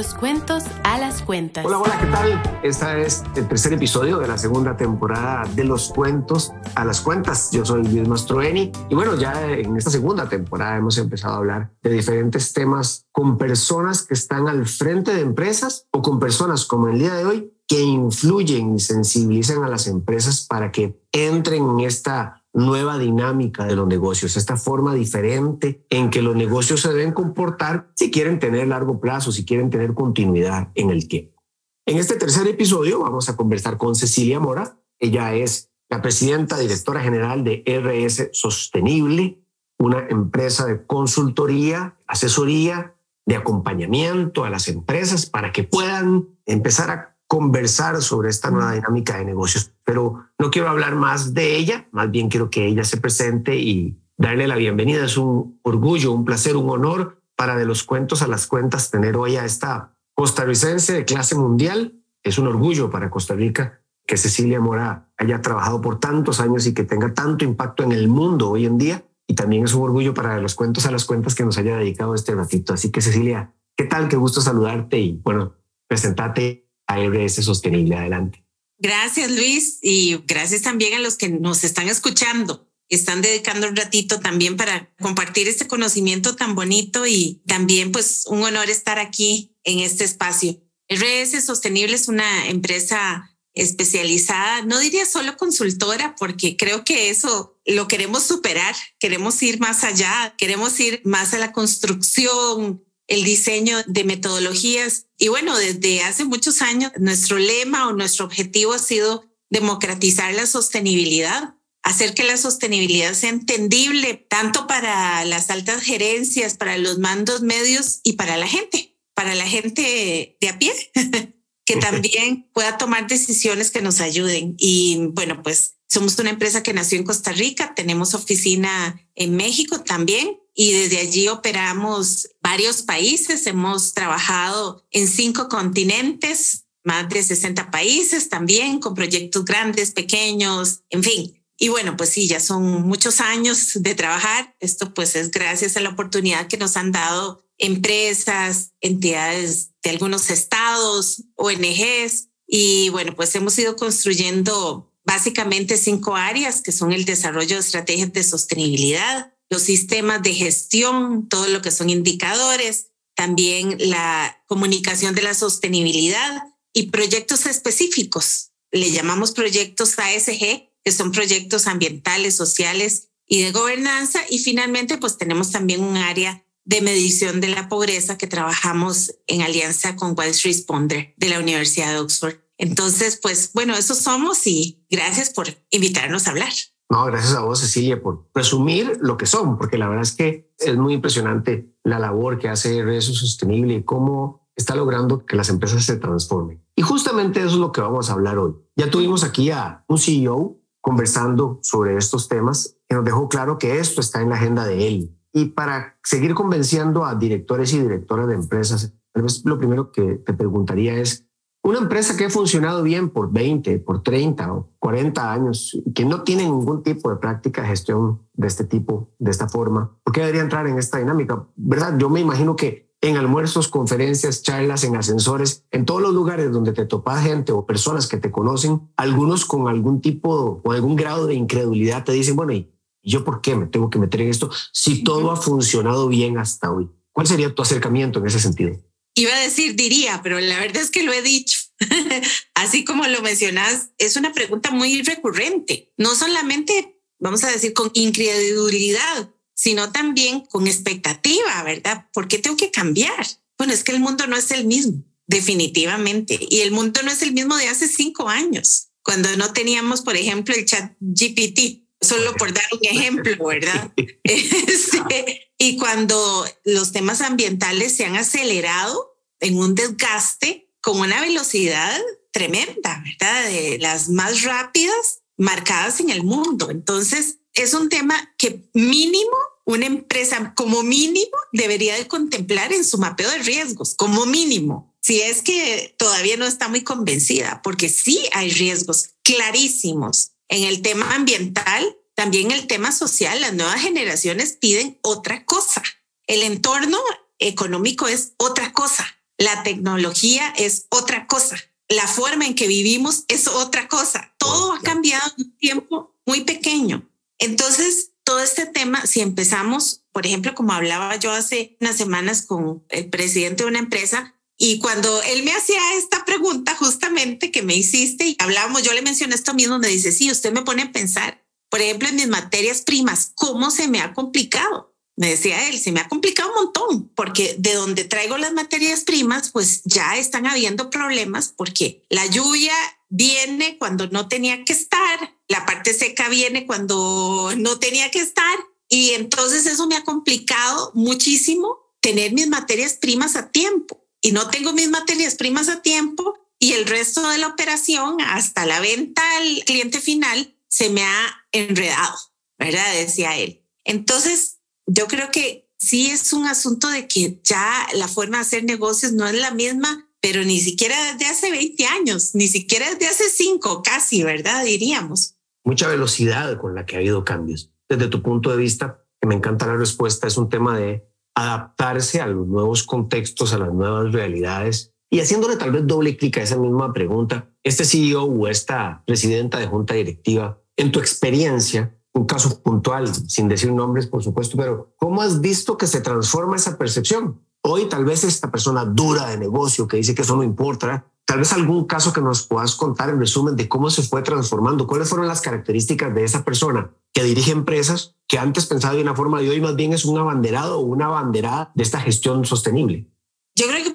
los cuentos a las cuentas. Hola, hola, ¿qué tal? Este es el tercer episodio de la segunda temporada de los cuentos a las cuentas. Yo soy Luis Mastroeni y bueno, ya en esta segunda temporada hemos empezado a hablar de diferentes temas con personas que están al frente de empresas o con personas como el día de hoy que influyen y sensibilizan a las empresas para que entren en esta nueva dinámica de los negocios, esta forma diferente en que los negocios se deben comportar si quieren tener largo plazo, si quieren tener continuidad en el tiempo. En este tercer episodio vamos a conversar con Cecilia Mora. Ella es la presidenta directora general de RS Sostenible, una empresa de consultoría, asesoría, de acompañamiento a las empresas para que puedan empezar a conversar sobre esta nueva dinámica de negocios. Pero no quiero hablar más de ella, más bien quiero que ella se presente y darle la bienvenida. Es un orgullo, un placer, un honor para de los cuentos a las cuentas tener hoy a esta costarricense de clase mundial. Es un orgullo para Costa Rica que Cecilia Mora haya trabajado por tantos años y que tenga tanto impacto en el mundo hoy en día. Y también es un orgullo para de los cuentos a las cuentas que nos haya dedicado este ratito. Así que Cecilia, ¿qué tal? Qué gusto saludarte y bueno, presentate RS Sostenible. Adelante. Gracias, Luis, y gracias también a los que nos están escuchando. Están dedicando un ratito también para compartir este conocimiento tan bonito y también pues un honor estar aquí en este espacio. RS Sostenible es una empresa especializada, no diría solo consultora, porque creo que eso lo queremos superar, queremos ir más allá, queremos ir más a la construcción, el diseño de metodologías. Y bueno, desde hace muchos años nuestro lema o nuestro objetivo ha sido democratizar la sostenibilidad, hacer que la sostenibilidad sea entendible tanto para las altas gerencias, para los mandos medios y para la gente, para la gente de a pie, que también pueda tomar decisiones que nos ayuden. Y bueno, pues somos una empresa que nació en Costa Rica, tenemos oficina en México también y desde allí operamos varios países. Hemos trabajado en cinco continentes, más de 60 países también, con proyectos grandes, pequeños, en fin. Y bueno, pues sí, ya son muchos años de trabajar. Esto pues es gracias a la oportunidad que nos han dado empresas, entidades de algunos estados, ONGs. Y bueno, pues hemos ido construyendo básicamente cinco áreas que son el desarrollo de estrategias de sostenibilidad, los sistemas de gestión, todo lo que son indicadores, también la comunicación de la sostenibilidad y proyectos específicos. Le llamamos proyectos ASG, que son proyectos ambientales, sociales y de gobernanza. Y finalmente, pues tenemos también un área de medición de la pobreza que trabajamos en alianza con Wise Responder de la Universidad de Oxford. Entonces, pues bueno, eso somos y gracias por invitarnos a hablar. No, gracias a vos, Cecilia, por presumir lo que son, porque la verdad es que es muy impresionante la labor que hace Rezo Sostenible y cómo está logrando que las empresas se transformen. Y justamente eso es lo que vamos a hablar hoy. Ya tuvimos aquí a un CEO conversando sobre estos temas que nos dejó claro que esto está en la agenda de él. Y para seguir convenciendo a directores y directoras de empresas, tal vez lo primero que te preguntaría es, una empresa que ha funcionado bien por 20, por 30 o 40 años y que no tiene ningún tipo de práctica de gestión de este tipo, de esta forma, ¿por qué debería entrar en esta dinámica? ¿Verdad? Yo me imagino que en almuerzos, conferencias, charlas, en ascensores, en todos los lugares donde te topa gente o personas que te conocen, algunos con algún tipo o algún grado de incredulidad te dicen, bueno, ¿y yo por qué me tengo que meter en esto si todo ha funcionado bien hasta hoy? ¿Cuál sería tu acercamiento en ese sentido? Iba a decir diría, pero la verdad es que lo he dicho. Así como lo mencionas, es una pregunta muy recurrente. No solamente, vamos a decir, con incredulidad, sino también con expectativa, ¿verdad? ¿Por qué tengo que cambiar? Bueno, es que el mundo no es el mismo, definitivamente. Y el mundo no es el mismo de hace cinco años, cuando no teníamos, por ejemplo, el chat GPT, solo por dar un ejemplo, ¿verdad? Este, y cuando los temas ambientales se han acelerado en un desgaste con una velocidad tremenda, ¿verdad? De las más rápidas marcadas en el mundo. Entonces, es un tema que mínimo una empresa como mínimo debería de contemplar en su mapeo de riesgos, como mínimo. Si es que todavía no está muy convencida, porque sí hay riesgos clarísimos en el tema ambiental también el tema social, las nuevas generaciones piden otra cosa. El entorno económico es otra cosa. La tecnología es otra cosa. La forma en que vivimos es otra cosa. Todo ha cambiado en un tiempo muy pequeño. Entonces, todo este tema, si empezamos, por ejemplo, como hablaba yo hace unas semanas con el presidente de una empresa, y cuando él me hacía esta pregunta justamente que me hiciste y hablábamos, yo le mencioné esto mismo, me dice, sí, usted me pone a pensar, por ejemplo, en mis materias primas, ¿cómo se me ha complicado? Me decía él, se me ha complicado un montón porque de donde traigo las materias primas, pues ya están habiendo problemas porque la lluvia viene cuando no tenía que estar, la parte seca viene cuando no tenía que estar y entonces eso me ha complicado muchísimo tener mis materias primas a tiempo y no tengo mis materias primas a tiempo y el resto de la operación hasta la venta al cliente final se me ha enredado, ¿verdad? Decía él. Entonces, yo creo que sí es un asunto de que ya la forma de hacer negocios no es la misma, pero ni siquiera desde hace 20 años, ni siquiera desde hace 5 casi, ¿verdad? Diríamos. Mucha velocidad con la que ha habido cambios. Desde tu punto de vista, que me encanta la respuesta, es un tema de adaptarse a los nuevos contextos, a las nuevas realidades y haciéndole tal vez doble clic a esa misma pregunta, este CEO o esta presidenta de junta directiva, en tu experiencia, un caso puntual, sin decir nombres, por supuesto, pero ¿cómo has visto que se transforma esa percepción? Hoy tal vez esta persona dura de negocio que dice que eso no importa, tal vez algún caso que nos puedas contar en resumen de cómo se fue transformando, cuáles fueron las características de esa persona que dirige empresas que antes pensaba de una forma y hoy más bien es un abanderado o una abanderada de esta gestión sostenible. Yo creo que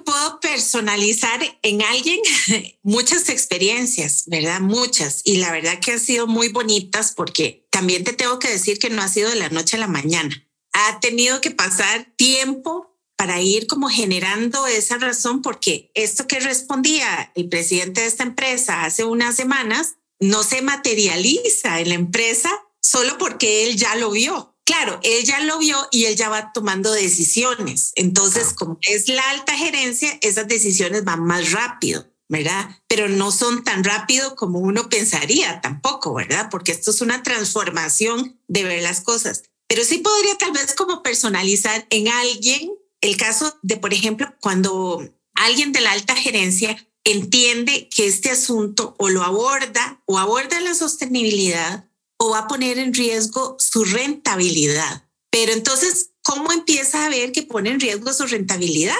personalizar en alguien muchas experiencias, ¿verdad? Muchas. Y la verdad que han sido muy bonitas porque también te tengo que decir que no ha sido de la noche a la mañana. Ha tenido que pasar tiempo para ir como generando esa razón porque esto que respondía el presidente de esta empresa hace unas semanas no se materializa en la empresa solo porque él ya lo vio claro, él ya lo vio y él ya va tomando decisiones. Entonces, como es la alta gerencia, esas decisiones van más rápido, ¿verdad? Pero no son tan rápido como uno pensaría tampoco, ¿verdad? Porque esto es una transformación de ver las cosas. Pero sí podría tal vez como personalizar en alguien el caso de, por ejemplo, cuando alguien de la alta gerencia entiende que este asunto o lo aborda o aborda la sostenibilidad o va a poner en riesgo su rentabilidad. Pero entonces, ¿cómo empieza a ver que pone en riesgo su rentabilidad?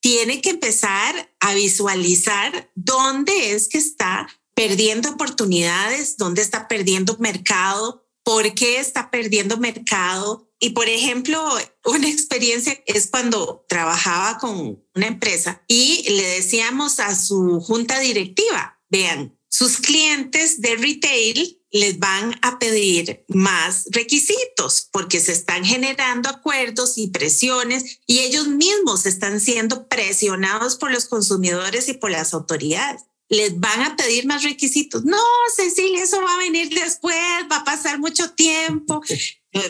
Tiene que empezar a visualizar dónde es que está perdiendo oportunidades, dónde está perdiendo mercado, por qué está perdiendo mercado. Y por ejemplo, una experiencia es cuando trabajaba con una empresa y le decíamos a su junta directiva, vean, sus clientes de retail les van a pedir más requisitos porque se están generando acuerdos y presiones y ellos mismos están siendo presionados por los consumidores y por las autoridades. Les van a pedir más requisitos. No, Cecilia, eso va a venir después, va a pasar mucho tiempo.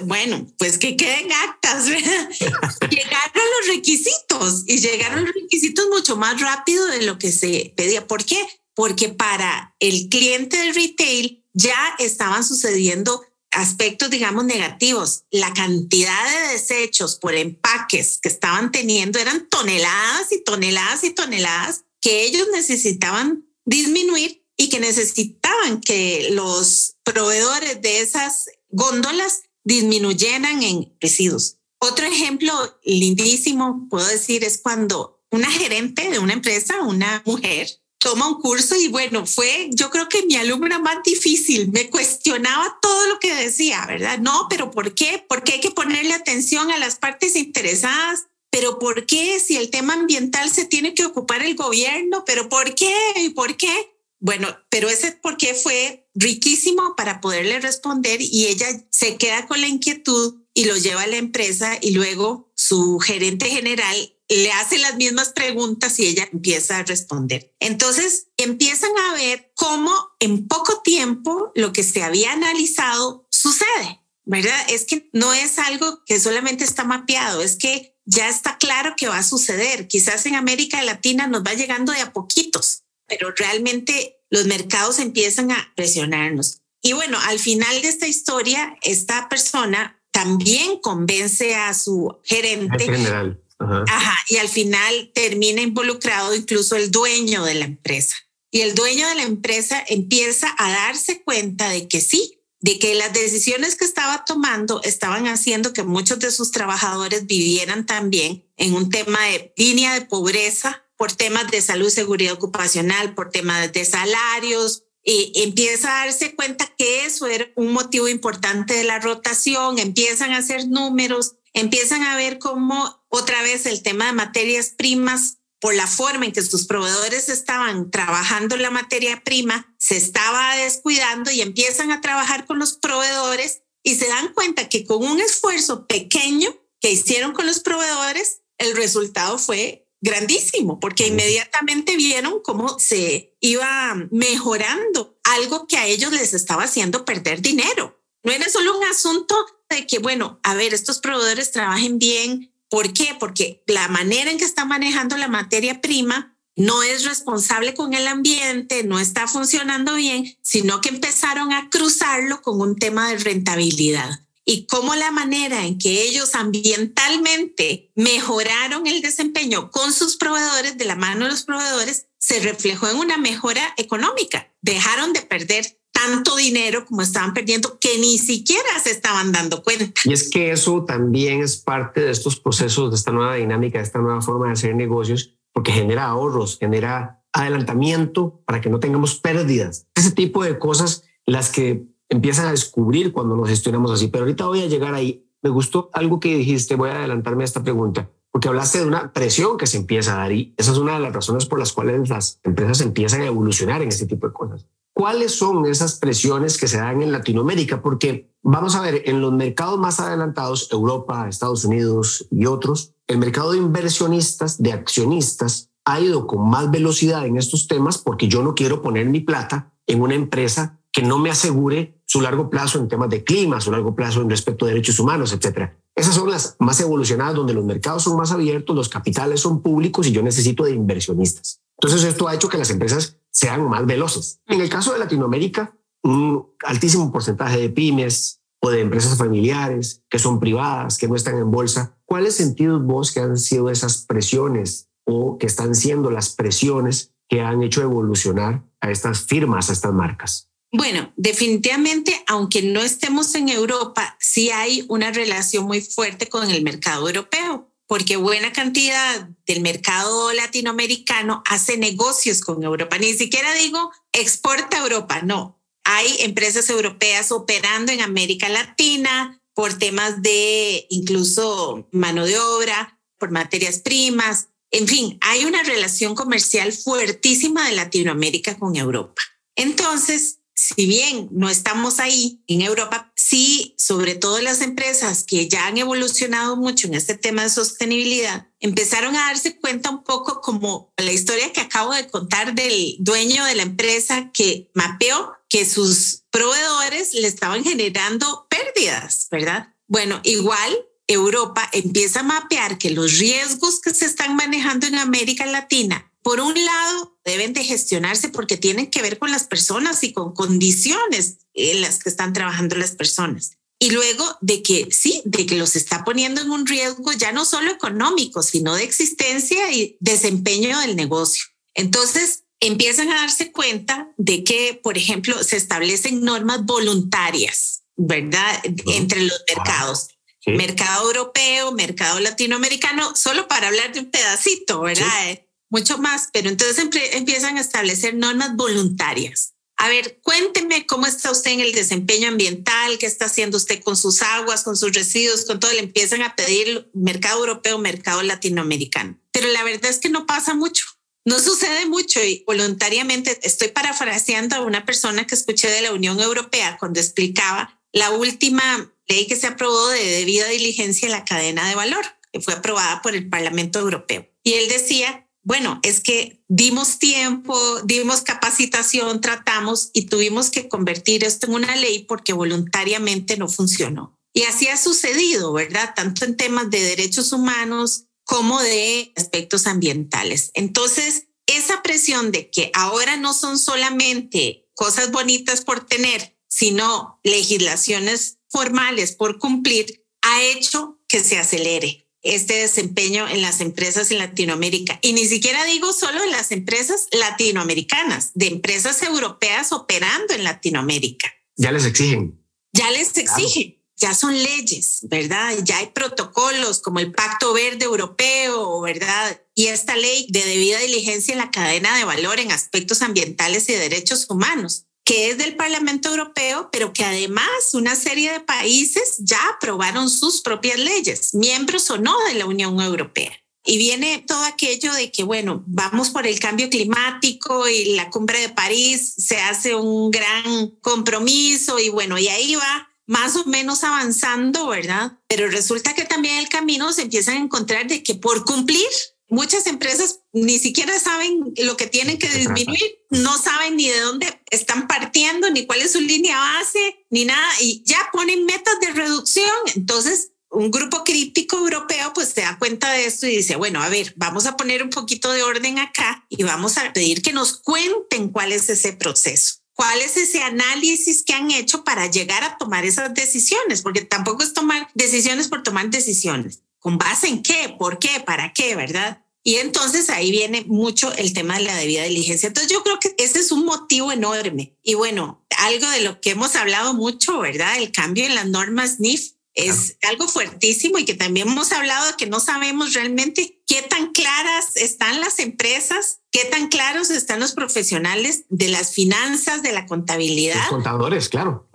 Bueno, pues que queden actas. llegaron los requisitos y llegaron los requisitos mucho más rápido de lo que se pedía. ¿Por qué? Porque para el cliente del retail, ya estaban sucediendo aspectos, digamos, negativos. La cantidad de desechos por empaques que estaban teniendo eran toneladas y toneladas y toneladas que ellos necesitaban disminuir y que necesitaban que los proveedores de esas góndolas disminuyeran en residuos. Otro ejemplo lindísimo, puedo decir, es cuando una gerente de una empresa, una mujer, toma un curso y bueno, fue yo creo que mi alumna más difícil, me cuestionaba todo lo que decía, ¿verdad? No, pero ¿por qué? Porque hay que ponerle atención a las partes interesadas. Pero ¿por qué si el tema ambiental se tiene que ocupar el gobierno? Pero ¿por qué? ¿Y por qué? Bueno, pero ese por qué fue riquísimo para poderle responder y ella se queda con la inquietud y lo lleva a la empresa y luego su gerente general le hace las mismas preguntas y ella empieza a responder. Entonces empiezan a ver cómo en poco tiempo lo que se había analizado sucede, ¿verdad? Es que no es algo que solamente está mapeado, es que ya está claro que va a suceder. Quizás en América Latina nos va llegando de a poquitos, pero realmente los mercados empiezan a presionarnos. Y bueno, al final de esta historia, esta persona también convence a su gerente general Ajá. Y al final termina involucrado incluso el dueño de la empresa. Y el dueño de la empresa empieza a darse cuenta de que sí, de que las decisiones que estaba tomando estaban haciendo que muchos de sus trabajadores vivieran también en un tema de línea de pobreza por temas de salud, seguridad ocupacional, por temas de salarios, y empieza a darse cuenta que eso era un motivo importante de la rotación, empiezan a hacer números, empiezan a ver cómo otra vez el tema de materias primas por la forma en que sus proveedores estaban trabajando la materia prima, se estaba descuidando y empiezan a trabajar con los proveedores y se dan cuenta que con un esfuerzo pequeño que hicieron con los proveedores, el resultado fue grandísimo, porque inmediatamente vieron cómo se iba mejorando algo que a ellos les estaba haciendo perder dinero. No era solo un asunto de que, bueno, a ver, estos proveedores trabajen bien, ¿Por qué? Porque la manera en que está manejando la materia prima no es responsable con el ambiente, no está funcionando bien, sino que empezaron a cruzarlo con un tema de rentabilidad. Y cómo la manera en que ellos ambientalmente mejoraron el desempeño con sus proveedores, de la mano de los proveedores, se reflejó en una mejora económica. Dejaron de perder tanto dinero como estaban perdiendo que ni siquiera se estaban dando cuenta. Y es que eso también es parte de estos procesos, de esta nueva dinámica, de esta nueva forma de hacer negocios, porque genera ahorros, genera adelantamiento para que no tengamos pérdidas. Ese tipo de cosas las que empiezan a descubrir cuando nos gestionamos así. Pero ahorita voy a llegar ahí. Me gustó algo que dijiste, voy a adelantarme a esta pregunta, porque hablaste de una presión que se empieza a dar y esa es una de las razones por las cuales las empresas empiezan a evolucionar en ese tipo de cosas. ¿Cuáles son esas presiones que se dan en Latinoamérica? Porque vamos a ver, en los mercados más adelantados, Europa, Estados Unidos y otros, el mercado de inversionistas, de accionistas, ha ido con más velocidad en estos temas porque yo no quiero poner mi plata en una empresa que no me asegure su largo plazo en temas de clima, su largo plazo en respecto a derechos humanos, etcétera. Esas son las más evolucionadas, donde los mercados son más abiertos, los capitales son públicos y yo necesito de inversionistas. Entonces esto ha hecho que las empresas sean más veloces. En el caso de Latinoamérica, un altísimo porcentaje de pymes o de empresas familiares que son privadas, que no están en bolsa. ¿Cuáles sentidos vos que han sido esas presiones o que están siendo las presiones que han hecho evolucionar a estas firmas, a estas marcas? Bueno, definitivamente, aunque no estemos en Europa, sí hay una relación muy fuerte con el mercado europeo porque buena cantidad del mercado latinoamericano hace negocios con Europa. Ni siquiera digo exporta a Europa, no. Hay empresas europeas operando en América Latina por temas de incluso mano de obra, por materias primas. En fin, hay una relación comercial fuertísima de Latinoamérica con Europa. Entonces, si bien no estamos ahí en Europa, sí, sobre todo las empresas que ya han evolucionado mucho en este tema de sostenibilidad, empezaron a darse cuenta un poco como la historia que acabo de contar del dueño de la empresa que mapeó que sus proveedores le estaban generando pérdidas, ¿verdad? Bueno, igual Europa empieza a mapear que los riesgos que se están manejando en América Latina por un lado, deben de gestionarse porque tienen que ver con las personas y con condiciones en las que están trabajando las personas. Y luego de que sí, de que los está poniendo en un riesgo ya no solo económico, sino de existencia y desempeño del negocio. Entonces, empiezan a darse cuenta de que, por ejemplo, se establecen normas voluntarias, ¿verdad? Entre los mercados. Mercado europeo, mercado latinoamericano, solo para hablar de un pedacito, ¿verdad? Mucho más, pero entonces empiezan a establecer normas voluntarias. A ver, cuénteme cómo está usted en el desempeño ambiental, qué está haciendo usted con sus aguas, con sus residuos, con todo. Le empiezan a pedir mercado europeo, mercado latinoamericano. Pero la verdad es que no pasa mucho. No sucede mucho y voluntariamente estoy parafraseando a una persona que escuché de la Unión Europea cuando explicaba la última ley que se aprobó de debida diligencia en la cadena de valor, que fue aprobada por el Parlamento Europeo. Y él decía bueno, es que dimos tiempo, dimos capacitación, tratamos y tuvimos que convertir esto en una ley porque voluntariamente no funcionó. Y así ha sucedido, ¿verdad? Tanto en temas de derechos humanos como de aspectos ambientales. Entonces, esa presión de que ahora no son solamente cosas bonitas por tener, sino legislaciones formales por cumplir, ha hecho que se acelere este desempeño en las empresas en Latinoamérica. Y ni siquiera digo solo en las empresas latinoamericanas, de empresas europeas operando en Latinoamérica. Ya les exigen. Ya les exigen. Ya son leyes, ¿verdad? Ya hay protocolos como el Pacto Verde Europeo, ¿verdad? Y esta ley de debida diligencia en la cadena de valor en aspectos ambientales y derechos humanos que es del Parlamento Europeo, pero que además una serie de países ya aprobaron sus propias leyes, miembros o no de la Unión Europea. Y viene todo aquello de que, bueno, vamos por el cambio climático y la cumbre de París se hace un gran compromiso y bueno, y ahí va más o menos avanzando, ¿verdad? Pero resulta que también el camino se empiezan a encontrar de que por cumplir muchas empresas ni siquiera saben lo que tienen que disminuir, no saben ni de dónde están partiendo, ni cuál es su línea base, ni nada, y ya ponen metas de reducción. Entonces, un grupo crítico europeo pues se da cuenta de esto y dice, bueno, a ver, vamos a poner un poquito de orden acá y vamos a pedir que nos cuenten cuál es ese proceso. ¿Cuál es ese análisis que han hecho para llegar a tomar esas decisiones? Porque tampoco es tomar decisiones por tomar decisiones. ¿Con base en qué? ¿Por qué? ¿Para qué? ¿Verdad? Y entonces ahí viene mucho el tema de la debida diligencia. Entonces yo creo que ese es un motivo enorme. Y bueno, algo de lo que hemos hablado mucho, ¿verdad? El cambio en las normas NIF es algo fuertísimo y que también hemos hablado de que no sabemos realmente qué tan claras están las empresas, qué tan claros están los profesionales de las finanzas, de la contabilidad. Los contadores, claro.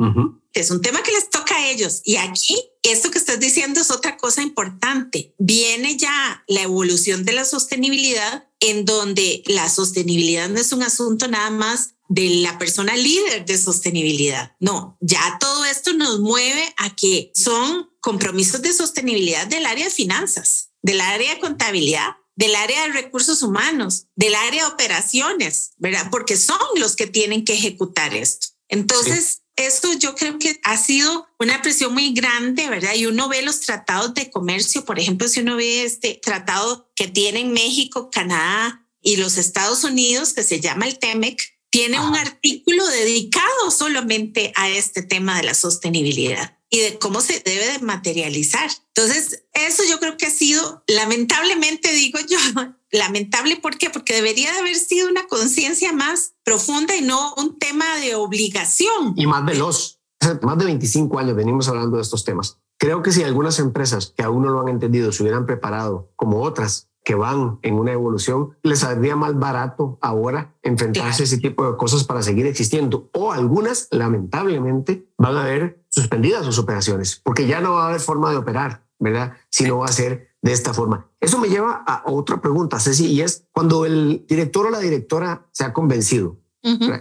Es un tema que les toca a ellos. Y aquí, esto que estás diciendo es otra cosa importante. Viene ya la evolución de la sostenibilidad en donde la sostenibilidad no es un asunto nada más de la persona líder de sostenibilidad. No, ya todo esto nos mueve a que son compromisos de sostenibilidad del área de finanzas, del área de contabilidad, del área de recursos humanos, del área de operaciones, ¿verdad? Porque son los que tienen que ejecutar esto. Entonces, esto yo creo que ha sido una presión muy grande, ¿verdad? Y uno ve los tratados de comercio, por ejemplo, si uno ve este tratado que tienen México, Canadá y los Estados Unidos, que se llama el TEMEC, tiene un artículo dedicado solamente a este tema de la sostenibilidad y de cómo se debe de materializar. Entonces, eso yo creo que ha sido, lamentablemente digo yo, lamentable, ¿por qué? Porque debería de haber sido una conciencia más profunda y no un tema de obligación. Y más veloz. Más de 25 años venimos hablando de estos temas. Creo que si algunas empresas que aún no lo han entendido se hubieran preparado, como otras que van en una evolución, les saldría más barato ahora enfrentarse a ese tipo de cosas para seguir existiendo. O algunas, lamentablemente, van a ver suspendidas sus operaciones, porque ya no va a haber forma de operar, ¿verdad? Si no va a ser de esta forma. Eso me lleva a otra pregunta, Ceci, y es cuando el director o la directora se ha convencido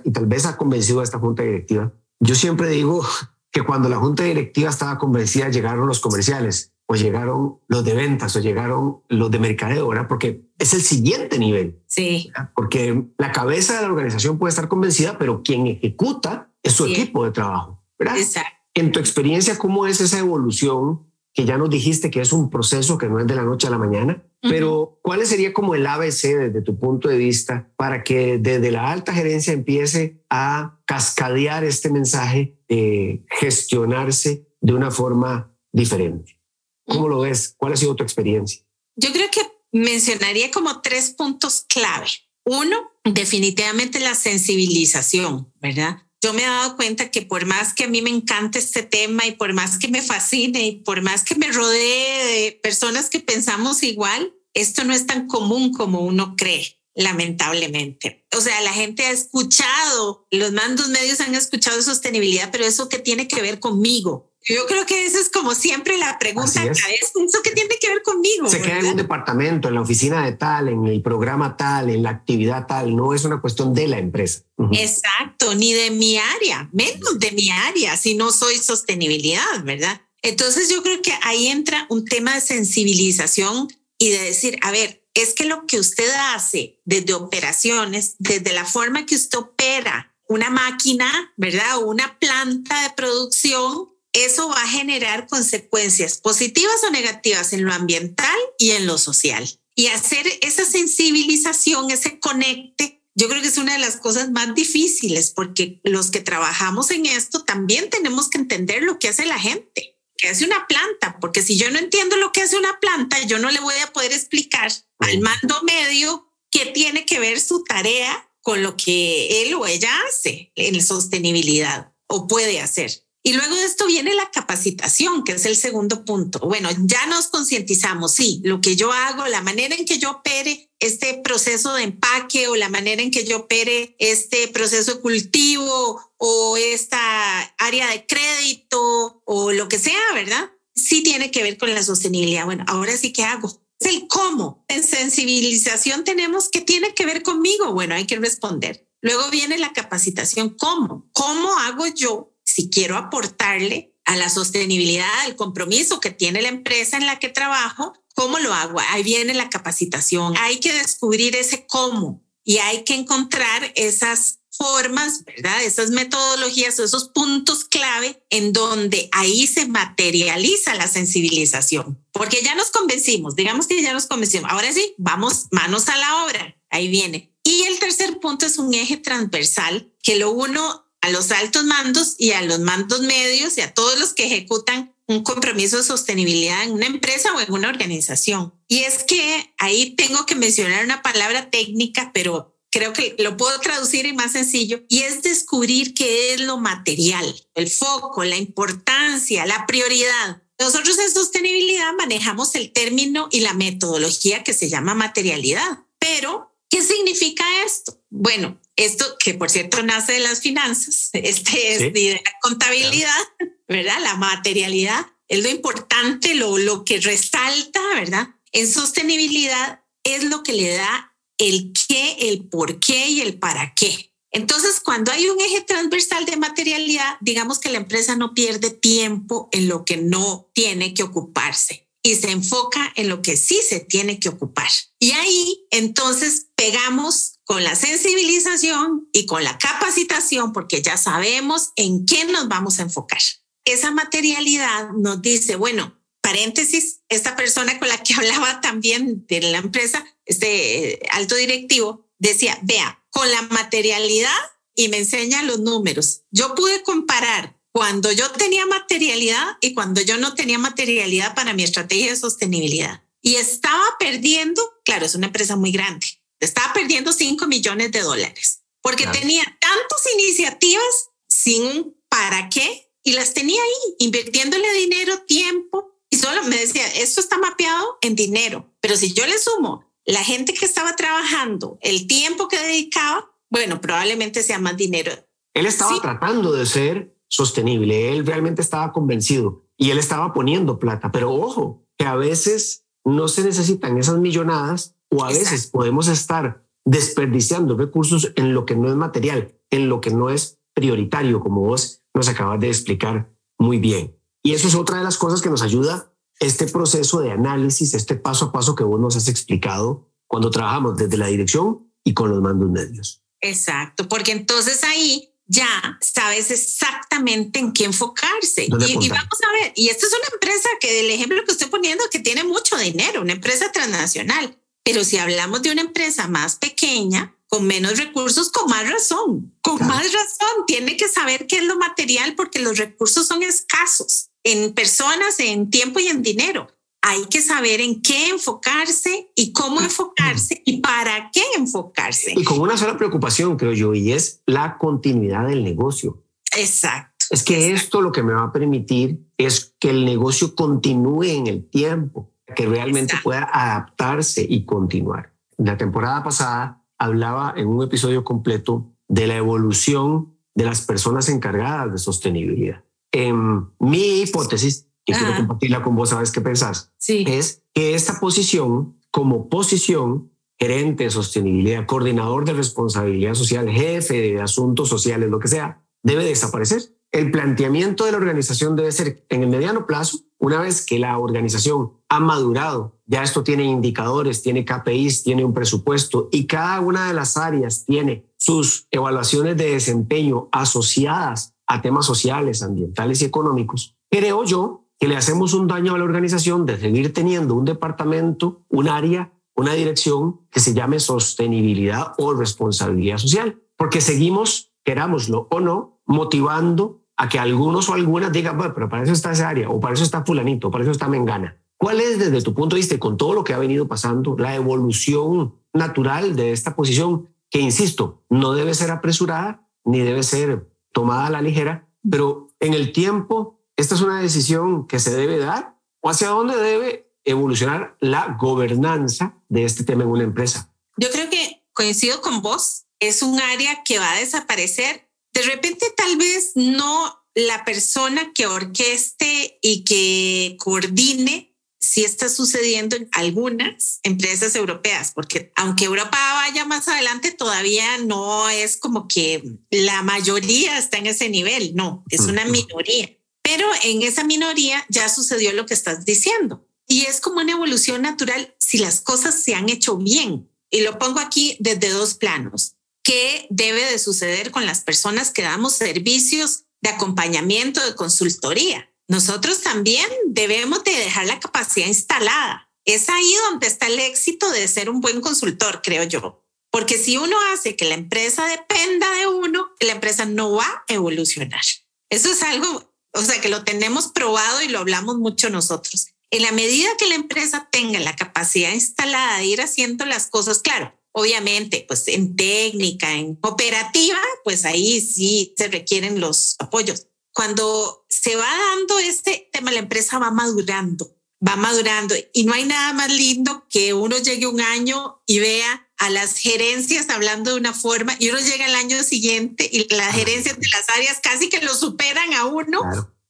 y tal vez ha convencido a esta junta directiva. Yo siempre digo que cuando la junta directiva estaba convencida llegaron los comerciales o llegaron los de ventas o llegaron los de mercadeo, ¿verdad? Porque es el siguiente nivel. Sí. Porque la cabeza de la organización puede estar convencida, pero quien ejecuta es su equipo de trabajo, ¿verdad? Exacto. En tu experiencia, ¿cómo es esa evolución que ya nos dijiste que es un proceso que no es de la noche a la mañana, pero ¿cuál sería como el ABC desde tu punto de vista para que desde la alta gerencia empiece a cascadear este mensaje, de gestionarse de una forma diferente? ¿Cómo lo ves? ¿Cuál ha sido tu experiencia? Yo creo que mencionaría como tres puntos clave. Uno, definitivamente la sensibilización, ¿verdad? Yo me he dado cuenta que por más que a mí me encanta este tema y por más que me fascine y por más que me rodee de personas que pensamos igual, esto no es tan común como uno cree, lamentablemente. O sea, la gente ha escuchado, los mandos medios han escuchado sostenibilidad, pero eso que tiene que ver conmigo, yo creo que esa es como siempre la pregunta. Es. ¿Eso qué tiene que ver conmigo? Se queda en un departamento, en la oficina de tal, en el programa tal, en la actividad tal. No es una cuestión de la empresa. Exacto, ni de mi área, menos de mi área, si no soy sostenibilidad, ¿verdad? Entonces yo creo que ahí entra un tema de sensibilización y de decir, a ver, es que lo que usted hace desde operaciones, desde la forma que usted opera una máquina, ¿verdad? O una planta de producción, eso va a generar consecuencias positivas o negativas en lo ambiental y en lo social. Y hacer esa sensibilización, ese conecte, yo creo que es una de las cosas más difíciles porque los que trabajamos en esto también tenemos que entender lo que hace la gente. que hace una planta, porque si yo no entiendo lo que hace una planta, yo no le voy a poder explicar al mando medio qué tiene que ver su tarea con lo que él o ella hace en sostenibilidad o puede hacer. Y luego de esto viene la capacitación, que es el segundo punto. Bueno, ya nos concientizamos, sí, lo que yo hago, la manera en que yo opere este proceso de empaque o la manera en que yo opere este proceso de cultivo o esta área de crédito o lo que sea, ¿verdad? Sí tiene que ver con la sostenibilidad. Bueno, ahora sí que hago. Es el cómo. En sensibilización tenemos que tiene que ver conmigo. Bueno, hay que responder. Luego viene la capacitación. ¿Cómo? ¿Cómo hago yo si quiero aportarle a la sostenibilidad, al compromiso que tiene la empresa en la que trabajo, ¿cómo lo hago? Ahí viene la capacitación. Hay que descubrir ese cómo y hay que encontrar esas formas, ¿verdad? Esas metodologías, esos puntos clave en donde ahí se materializa la sensibilización, porque ya nos convencimos, digamos que ya nos convencimos. Ahora sí, vamos manos a la obra. Ahí viene. Y el tercer punto es un eje transversal que lo uno a los altos mandos y a los mandos medios y a todos los que ejecutan un compromiso de sostenibilidad en una empresa o en una organización. Y es que ahí tengo que mencionar una palabra técnica, pero creo que lo puedo traducir en más sencillo, y es descubrir qué es lo material, el foco, la importancia, la prioridad. Nosotros en sostenibilidad manejamos el término y la metodología que se llama materialidad, pero ¿qué significa esto? Bueno, esto que por cierto nace de las finanzas, este es de la contabilidad, ¿verdad? La materialidad es lo importante, lo, lo que resalta, ¿verdad? En sostenibilidad es lo que le da el qué, el por qué y el para qué. Entonces, cuando hay un eje transversal de materialidad, digamos que la empresa no pierde tiempo en lo que no tiene que ocuparse y se enfoca en lo que sí se tiene que ocupar. Y ahí entonces pegamos con la sensibilización y con la capacitación, porque ya sabemos en qué nos vamos a enfocar. Esa materialidad nos dice, bueno, paréntesis, esta persona con la que hablaba también de la empresa, este eh, alto directivo, decía, vea, con la materialidad y me enseña los números. Yo pude comparar cuando yo tenía materialidad y cuando yo no tenía materialidad para mi estrategia de sostenibilidad. Y estaba perdiendo, claro, es una empresa muy grande, estaba perdiendo 5 millones de dólares porque tenía tantas iniciativas sin para qué y las tenía ahí invirtiéndole dinero, tiempo y solo me decía, esto está mapeado en dinero, pero si yo le sumo la gente que estaba trabajando, el tiempo que dedicaba, bueno, probablemente sea más dinero. Él estaba tratando de ser sostenible, él realmente estaba convencido y él estaba poniendo plata, pero ojo, que a veces no se necesitan esas millonadas o a veces podemos estar desperdiciando recursos en lo que no es material, en lo que no es prioritario, como vos nos acabas de explicar muy bien. Y eso es otra de las cosas que nos ayuda este proceso de análisis, este paso a paso que vos nos has explicado cuando trabajamos desde la dirección y con los mandos medios. Exacto, porque entonces ahí ya sabes exactamente en qué enfocarse. Y, y, vamos a ver, y esta es una empresa que el ejemplo que estoy poniendo que tiene mucho dinero, una empresa transnacional. Pero si hablamos de una empresa más pequeña, con menos recursos, con más razón, con más razón, tiene que saber qué es lo material porque los recursos son escasos en personas, en tiempo y en dinero. Hay que saber en qué enfocarse y cómo enfocarse y para qué enfocarse. Y con una sola preocupación, creo yo, y es la continuidad del negocio. Exacto. Es que esto lo que me va a permitir es que el negocio continúe en el tiempo que realmente pueda adaptarse y continuar. La temporada pasada hablaba en un episodio completo de la evolución de las personas encargadas de sostenibilidad. En mi hipótesis, que quiero compartirla con vos, sabes qué pensás, es que esta posición, como posición, gerente de sostenibilidad, coordinador de responsabilidad social, jefe de asuntos sociales, lo que sea, debe desaparecer. El planteamiento de la organización debe ser en el mediano plazo una vez que la organización ha madurado, ya esto tiene indicadores, tiene KPIs, tiene un presupuesto y cada una de las áreas tiene sus evaluaciones de desempeño asociadas a temas sociales, ambientales y económicos, creo yo que le hacemos un daño a la organización de seguir teniendo un departamento, un área, una dirección que se llame sostenibilidad o responsabilidad social, porque seguimos, querámoslo o no, motivando a que algunos o algunas digan, bueno, pero para eso está esa área, o para eso está fulanito, o para eso está Mengana. ¿Cuál es desde tu punto de vista, con todo lo que ha venido pasando, la evolución natural de esta posición, que insisto, no debe ser apresurada ni debe ser tomada a la ligera, pero en el tiempo, esta es una decisión que se debe dar o hacia dónde debe evolucionar la gobernanza de este tema en una empresa. Yo creo que coincido con vos, es un área que va a desaparecer. De repente tal vez no la persona que orqueste y que coordine si está sucediendo en algunas empresas europeas, porque aunque Europa vaya más adelante, todavía no es como que la mayoría está en ese nivel, no, es una minoría. Pero en esa minoría ya sucedió lo que estás diciendo. Y es como una evolución natural si las cosas se han hecho bien. Y lo pongo aquí desde dos planos. ¿Qué debe de suceder con las personas que damos servicios de acompañamiento, de consultoría? nosotros también debemos de dejar la capacidad instalada. Es ahí donde está el éxito de ser un buen consultor, creo yo. Porque si uno hace que la empresa dependa de uno, la empresa no va a evolucionar. Eso es algo, o sea, que lo tenemos probado y lo hablamos mucho nosotros. En la medida que la empresa tenga la capacidad instalada de ir haciendo las cosas, claro, obviamente, pues en técnica, en operativa, pues ahí sí se requieren los apoyos cuando se va dando este tema, la empresa va madurando, va madurando y no hay nada más lindo que uno llegue un año y vea a las gerencias hablando de una forma y uno llega el año siguiente y las gerencias de las áreas casi que lo superan a uno.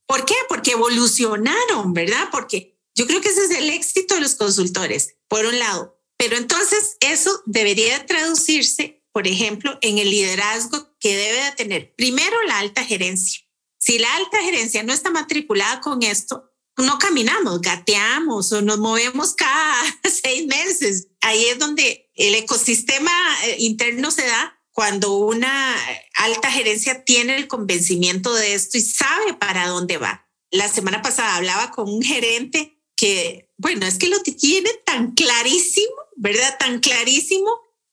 ¿Por qué? Porque evolucionaron, ¿verdad? Porque yo creo que ese es el éxito de los consultores, por un lado. Pero entonces eso debería traducirse, por ejemplo, en el liderazgo que debe de tener primero la alta gerencia si la alta gerencia no está matriculada con esto, no caminamos, gateamos o nos movemos cada seis meses. Ahí es donde el ecosistema eh, interno se da cuando una alta gerencia tiene el convencimiento de esto y sabe para dónde va. La semana pasada hablaba con un gerente que, bueno, es que lo tiene tan clarísimo, ¿verdad? Tan clarísimo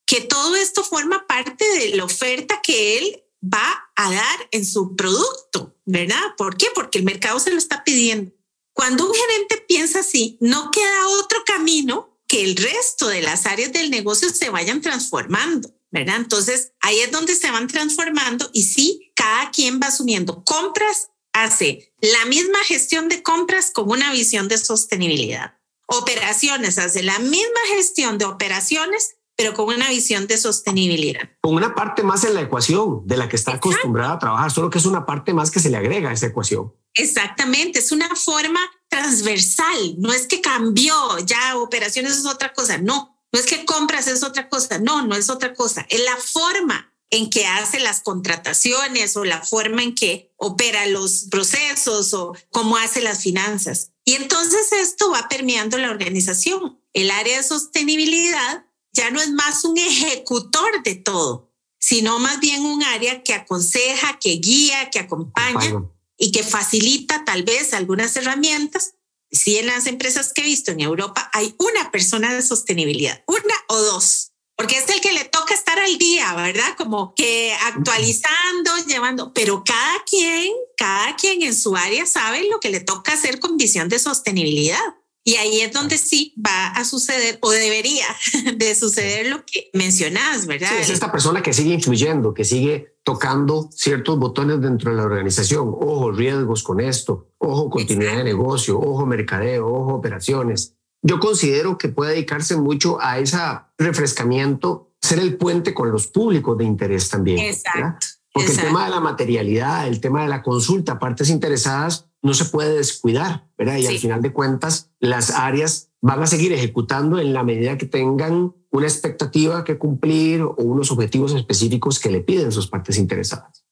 que todo esto forma parte de la oferta que él va a dar en su producto, ¿verdad? ¿Por qué? Porque el mercado se lo está pidiendo. Cuando un gerente piensa así, no queda otro camino que el resto de las áreas del negocio se vayan transformando, ¿verdad? Entonces, ahí es donde se van transformando y sí, cada quien va asumiendo compras, hace la misma gestión de compras con una visión de sostenibilidad. Operaciones, hace la misma gestión de operaciones pero con una visión de sostenibilidad. Con una parte más en la ecuación de la que está acostumbrada a trabajar, solo que es una parte más que se le agrega a esa ecuación. Exactamente, es una forma transversal, no es que cambió, ya operaciones es otra cosa, no, no es que compras es otra cosa, no, no es otra cosa, es la forma en que hace las contrataciones o la forma en que opera los procesos o cómo hace las finanzas. Y entonces esto va permeando la organización. El área de sostenibilidad ya no es más un ejecutor de todo, sino más bien un área que aconseja, que guía, que acompaña y que facilita tal vez algunas herramientas. Si en las empresas que he visto en Europa hay una persona de sostenibilidad, una o dos, porque es el que le toca estar al día, ¿verdad? Como que actualizando, llevando, pero cada quien, cada quien en su área sabe lo que le toca hacer con visión de sostenibilidad. Y ahí es donde sí va a suceder o debería de suceder lo que mencionas, ¿verdad? es esta persona que sigue influyendo, que sigue tocando ciertos botones dentro de la organización. Ojo, riesgos con esto, ojo, continuidad de negocio, ojo, mercadeo, ojo, operaciones. Yo considero que puede dedicarse mucho a ese refrescamiento, ser el puente con los públicos de interés también. Exacto. Porque el tema de la materialidad, el tema de la consulta, partes interesadas, no se puede descuidar, ¿verdad? Y al final de cuentas, las áreas van a seguir ejecutando en la medida que tengan una expectativa que cumplir o unos objetivos específicos que le piden sus partes interesadas.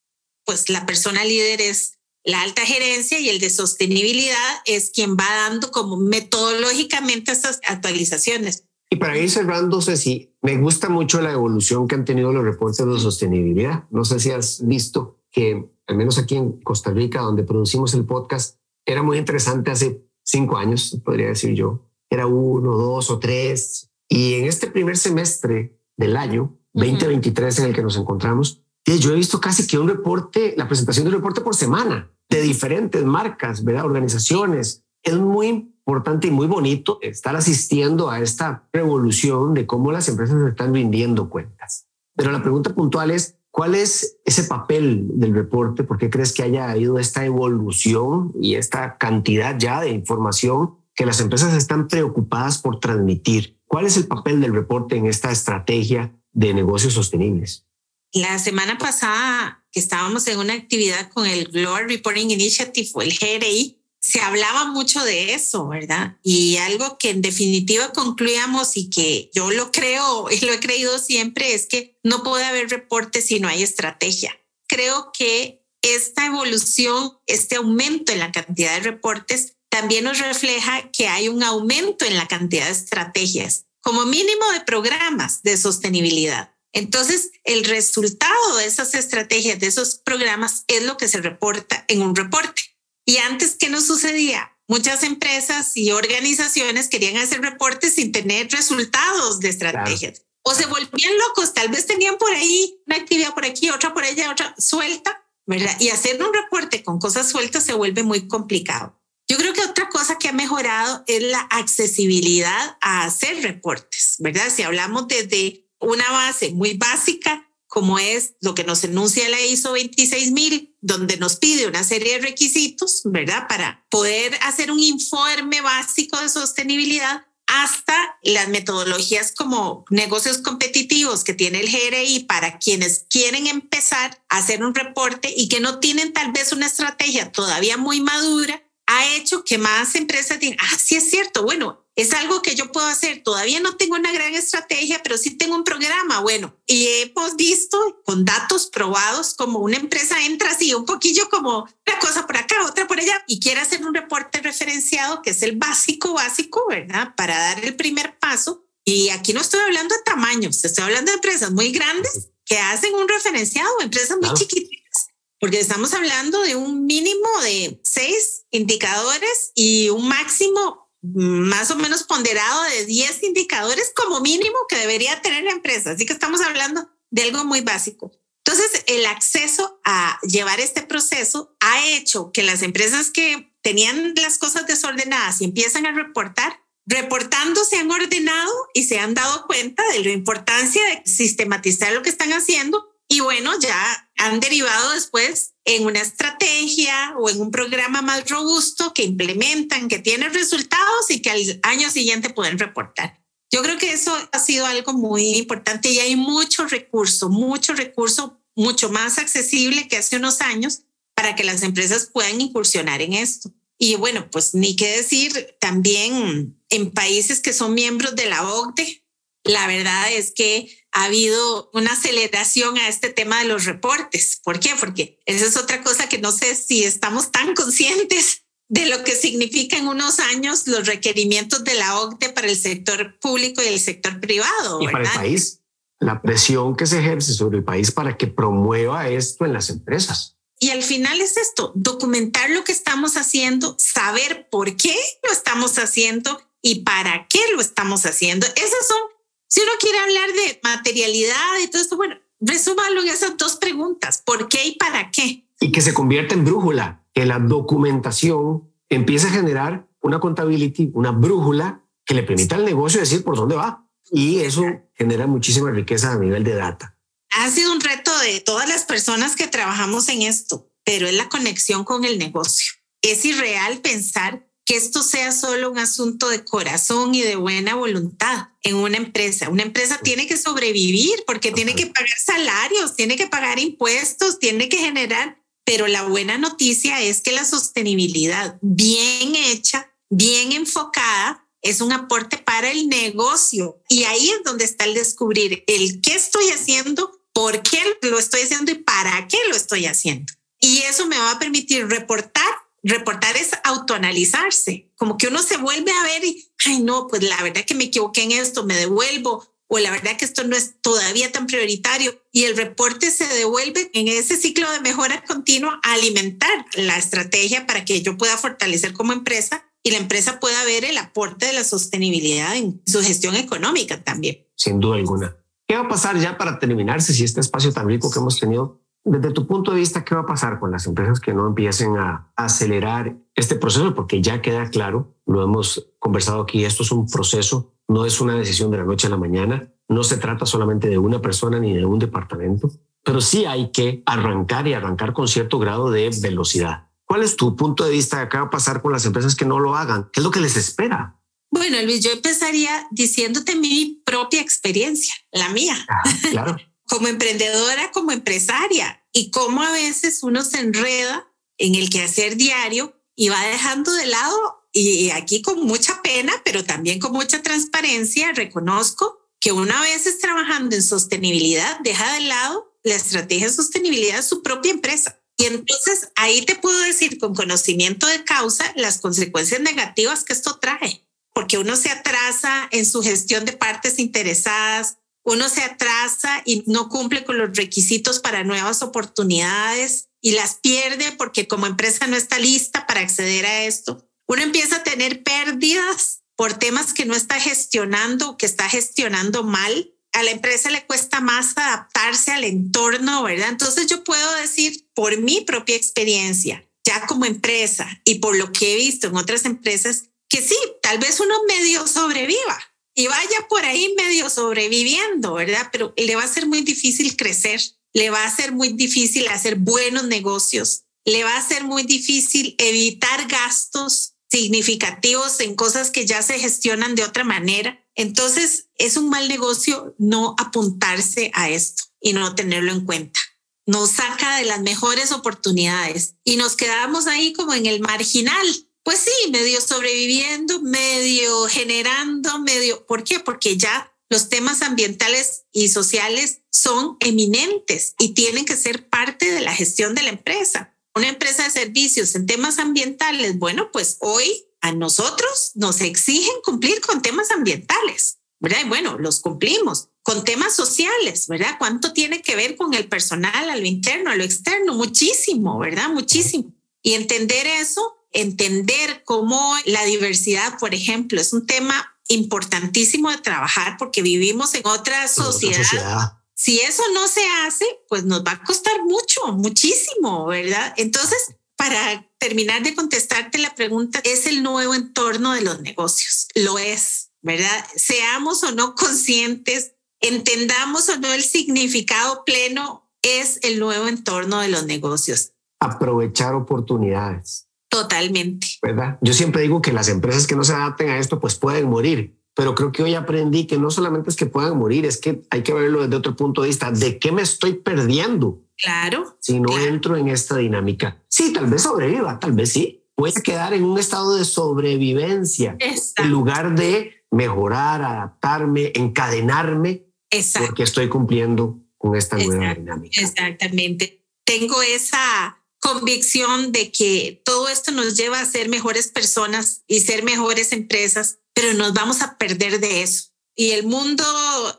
Pues la persona líder es la alta gerencia y el de sostenibilidad es quien va dando como metodológicamente estas actualizaciones. Y para ir cerrando, Ceci, me gusta mucho la evolución que han tenido los reportes de sostenibilidad. No sé si has visto que al menos aquí en Costa Rica, donde producimos el podcast, era muy interesante hace cinco años, podría decir yo. Era uno, dos o tres. Y en este primer semestre del año, 2023 en el que nos encontramos, yo he visto casi que un reporte, la presentación de un reporte por semana de diferentes marcas, ¿verdad? organizaciones. Es muy importante y muy bonito estar asistiendo a esta revolución de cómo las empresas están rindiendo cuentas. Pero la pregunta puntual es, ¿cuál es ese papel del reporte? ¿Por qué crees que haya habido esta evolución y esta cantidad ya de información que las empresas están preocupadas por transmitir? ¿Cuál es el papel del reporte en esta estrategia de negocios sostenibles? La semana pasada que estábamos en una actividad con el Global Reporting Initiative o el GRI, se hablaba mucho de eso, ¿verdad? Y algo que en definitiva concluíamos y que yo lo creo y lo he creído siempre es que no puede haber reporte si no hay estrategia. Creo que esta evolución, este aumento en la cantidad de reportes también nos refleja que hay un aumento en la cantidad de estrategias, como mínimo de programas de sostenibilidad. Entonces, el resultado de esas estrategias, de esos programas, es lo que se reporta en un reporte. Y antes, ¿qué nos sucedía? Muchas empresas y organizaciones querían hacer reportes sin tener resultados de estrategias. O se volvían locos, tal vez tenían por ahí una actividad por aquí, otra por allá, otra suelta, ¿verdad? Y hacer un reporte con cosas sueltas se vuelve muy complicado. Yo creo que otra cosa que ha mejorado es la accesibilidad a hacer reportes, ¿verdad? Si hablamos desde una base muy básica, como es lo que nos enuncia la ISO 26000, donde nos pide una serie de requisitos, ¿verdad? Para poder hacer un informe básico de sostenibilidad hasta las metodologías como negocios competitivos que tiene el GRI para quienes quieren empezar a hacer un reporte y que no tienen tal vez una estrategia todavía muy madura, ha hecho que más empresas digan, ah, sí es cierto, bueno, es algo que yo puedo hacer. Todavía no tengo una gran estrategia, pero sí tengo un programa. Bueno, y hemos visto con datos probados como una empresa entra así un poquillo como una cosa por acá, otra por allá y quiere hacer un reporte referenciado que es el básico, básico, ¿verdad? Para dar el primer paso. Y aquí no estoy hablando de tamaños, estoy hablando de empresas muy grandes que hacen un referenciado, empresas muy chiquititas, porque estamos hablando de un mínimo de seis indicadores y un máximo más o menos ponderado de 10 indicadores como mínimo que debería tener la empresa. Así que estamos hablando de algo muy básico. Entonces, el acceso a llevar este proceso ha hecho que las empresas que tenían las cosas desordenadas y empiezan a reportar, reportando se han ordenado y se han dado cuenta de la importancia de sistematizar lo que están haciendo y bueno, ya han derivado después en una estrategia o en un programa más robusto que implementan, que tiene resultados y que al año siguiente pueden reportar. Yo creo que eso ha sido algo muy importante y hay mucho recurso, mucho recurso, mucho más accesible que hace unos años para que las empresas puedan incursionar en esto. Y bueno, pues ni qué decir, también en países que son miembros de la OCDE, la verdad es que ha habido una aceleración a este tema de los reportes. ¿Por qué? Porque esa es otra cosa que no sé si estamos tan conscientes de lo que significa en unos años los requerimientos de la OCDE para el sector público y el sector privado. Y para el país, la presión que se ejerce sobre el país para que promueva esto en las empresas. Y al final es esto, documentar lo que estamos haciendo, saber por qué lo estamos haciendo y para qué lo estamos haciendo. Esas son si uno quiere hablar de materialidad y todo esto, bueno, resúmalo en esas dos preguntas, ¿por qué y para qué? Y que se convierta en brújula, que la documentación empiece a generar una contabilidad, una brújula que le permita al negocio decir por dónde va. Y eso genera muchísima riqueza a nivel de data. Ha sido un reto de todas las personas que trabajamos en esto, pero es la conexión con el negocio. Es irreal pensar que esto sea solo un asunto de corazón y de buena voluntad en una empresa. Una empresa tiene que sobrevivir porque tiene que pagar salarios, tiene que pagar impuestos, tiene que generar, pero la buena noticia es que la sostenibilidad bien hecha, bien enfocada, es un aporte para el negocio. Y ahí es donde está el descubrir el qué estoy haciendo, por qué lo estoy haciendo y para qué lo estoy haciendo. Y eso me va a permitir reportar reportar es autoanalizarse, como que uno se vuelve a ver y, ay, no, pues la verdad que me equivoqué en esto, me devuelvo, o la verdad que esto no es todavía tan prioritario. Y el reporte se devuelve en ese ciclo de mejora continua a alimentar la estrategia para que yo pueda fortalecer como empresa y la empresa pueda ver el aporte de la sostenibilidad en su gestión económica también. Sin duda alguna. ¿Qué va a pasar ya para terminarse si este espacio tan rico que hemos tenido Desde tu punto de vista, ¿qué va a pasar con las empresas que no empiecen a acelerar este proceso? Porque ya queda claro, lo hemos conversado aquí, esto es un proceso, no es una decisión de la noche a la mañana, no se trata solamente de una persona ni de un departamento, pero sí hay que arrancar y arrancar con cierto grado de velocidad. ¿Cuál es tu punto de vista? ¿Qué va a pasar con las empresas que no lo hagan? ¿Qué es lo que les espera? Bueno, Luis, yo empezaría diciéndote mi propia experiencia, la mía. Ah, claro. como emprendedora, como empresaria, y cómo a veces uno se enreda en el quehacer diario y va dejando de lado, y aquí con mucha pena, pero también con mucha transparencia, reconozco que una vez es trabajando en sostenibilidad, deja de lado la estrategia de sostenibilidad de su propia empresa. Y entonces ahí te puedo decir con conocimiento de causa las consecuencias negativas que esto trae, porque uno se atrasa en su gestión de partes interesadas, uno se atrasa y no cumple con los requisitos para nuevas oportunidades y las pierde porque como empresa no está lista para acceder a esto. Uno empieza a tener pérdidas por temas que no está gestionando o que está gestionando mal. A la empresa le cuesta más adaptarse al entorno, ¿verdad? Entonces yo puedo decir por mi propia experiencia, ya como empresa y por lo que he visto en otras empresas, que sí, tal vez uno medio sobreviva, y vaya por ahí medio sobreviviendo, ¿verdad? Pero le va a ser muy difícil crecer, le va a ser muy difícil hacer buenos negocios, le va a ser muy difícil evitar gastos significativos en cosas que ya se gestionan de otra manera. Entonces, es un mal negocio no apuntarse a esto y no tenerlo en cuenta. Nos saca de las mejores oportunidades y nos quedamos ahí como en el marginal, pues sí, medio sobreviviendo, medio generando, medio... ¿Por qué? Porque ya los temas ambientales y sociales son eminentes y tienen que ser parte de la gestión de la empresa. Una empresa de servicios en temas ambientales, bueno, pues hoy a nosotros nos exigen cumplir con temas ambientales, ¿verdad? Y bueno, los cumplimos. Con temas sociales, ¿verdad? ¿Cuánto tiene que ver con el personal, a lo interno, a lo externo? Muchísimo, ¿verdad? Muchísimo. Y entender eso entender cómo la diversidad, por ejemplo, es un tema importantísimo de trabajar porque vivimos en otra sociedad. Si eso no se hace, pues nos va a costar mucho, muchísimo, ¿verdad? Entonces, para terminar de contestarte la pregunta, es el nuevo entorno de los negocios. Lo es, ¿verdad? Seamos o no conscientes, entendamos o no el significado pleno, es el nuevo entorno de los negocios. Aprovechar oportunidades. Totalmente. ¿Verdad? Yo siempre digo que las empresas que no se adapten a esto, pues pueden morir. Pero creo que hoy aprendí que no solamente es que puedan morir, es que hay que verlo desde otro punto de vista. ¿De qué me estoy perdiendo? Claro. Si no entro en esta dinámica. Sí, tal vez sobreviva, tal vez sí. Puede quedar en un estado de sobrevivencia en lugar de mejorar, adaptarme, encadenarme, Exacto. porque estoy cumpliendo con esta nueva dinámica. Exactamente. Tengo esa convicción de que todo esto nos lleva a ser mejores personas y ser mejores empresas, pero nos vamos a perder de eso. Y el mundo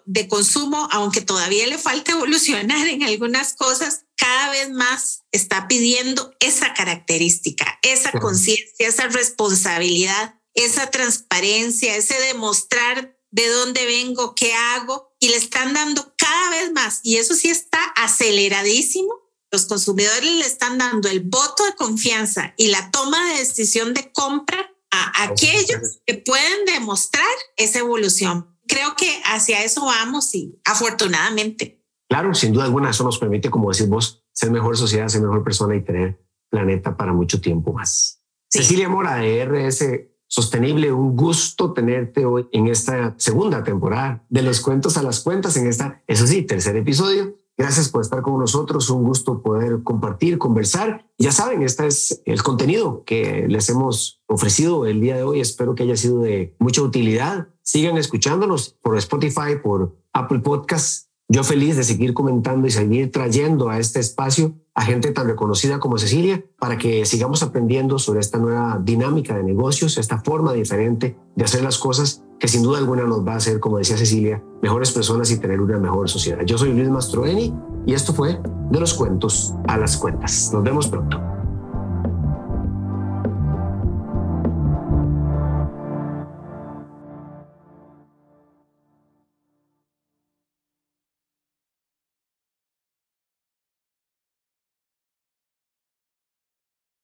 de consumo, aunque todavía le falta evolucionar en algunas cosas, cada vez más está pidiendo esa característica, esa conciencia, esa responsabilidad, esa transparencia, ese demostrar de dónde vengo, qué hago, y le están dando cada vez más. Y eso sí está aceleradísimo los consumidores le están dando el voto de confianza y la toma de decisión de compra a aquellos que pueden demostrar esa evolución. Creo que hacia eso vamos y afortunadamente. Claro, sin duda alguna, eso nos permite, como decís vos, ser mejor sociedad, ser mejor persona y tener planeta para mucho tiempo más. Cecilia Mora de RS Sostenible, un gusto tenerte hoy en esta segunda temporada de los cuentos a las cuentas, en esta, eso sí, tercer episodio. Gracias por estar con nosotros. Un gusto poder compartir, conversar. Ya saben, este es el contenido que les hemos ofrecido el día de hoy. Espero que haya sido de mucha utilidad. Sigan escuchándonos por Spotify, por Apple Podcasts. Yo feliz de seguir comentando y seguir trayendo a este espacio a gente tan reconocida como Cecilia para que sigamos aprendiendo sobre esta nueva dinámica de negocios, esta forma diferente de hacer las cosas que sin duda alguna nos va a hacer, como decía Cecilia, mejores personas y tener una mejor sociedad. Yo soy Luis Mastroeni y esto fue De los Cuentos a las Cuentas. Nos vemos pronto.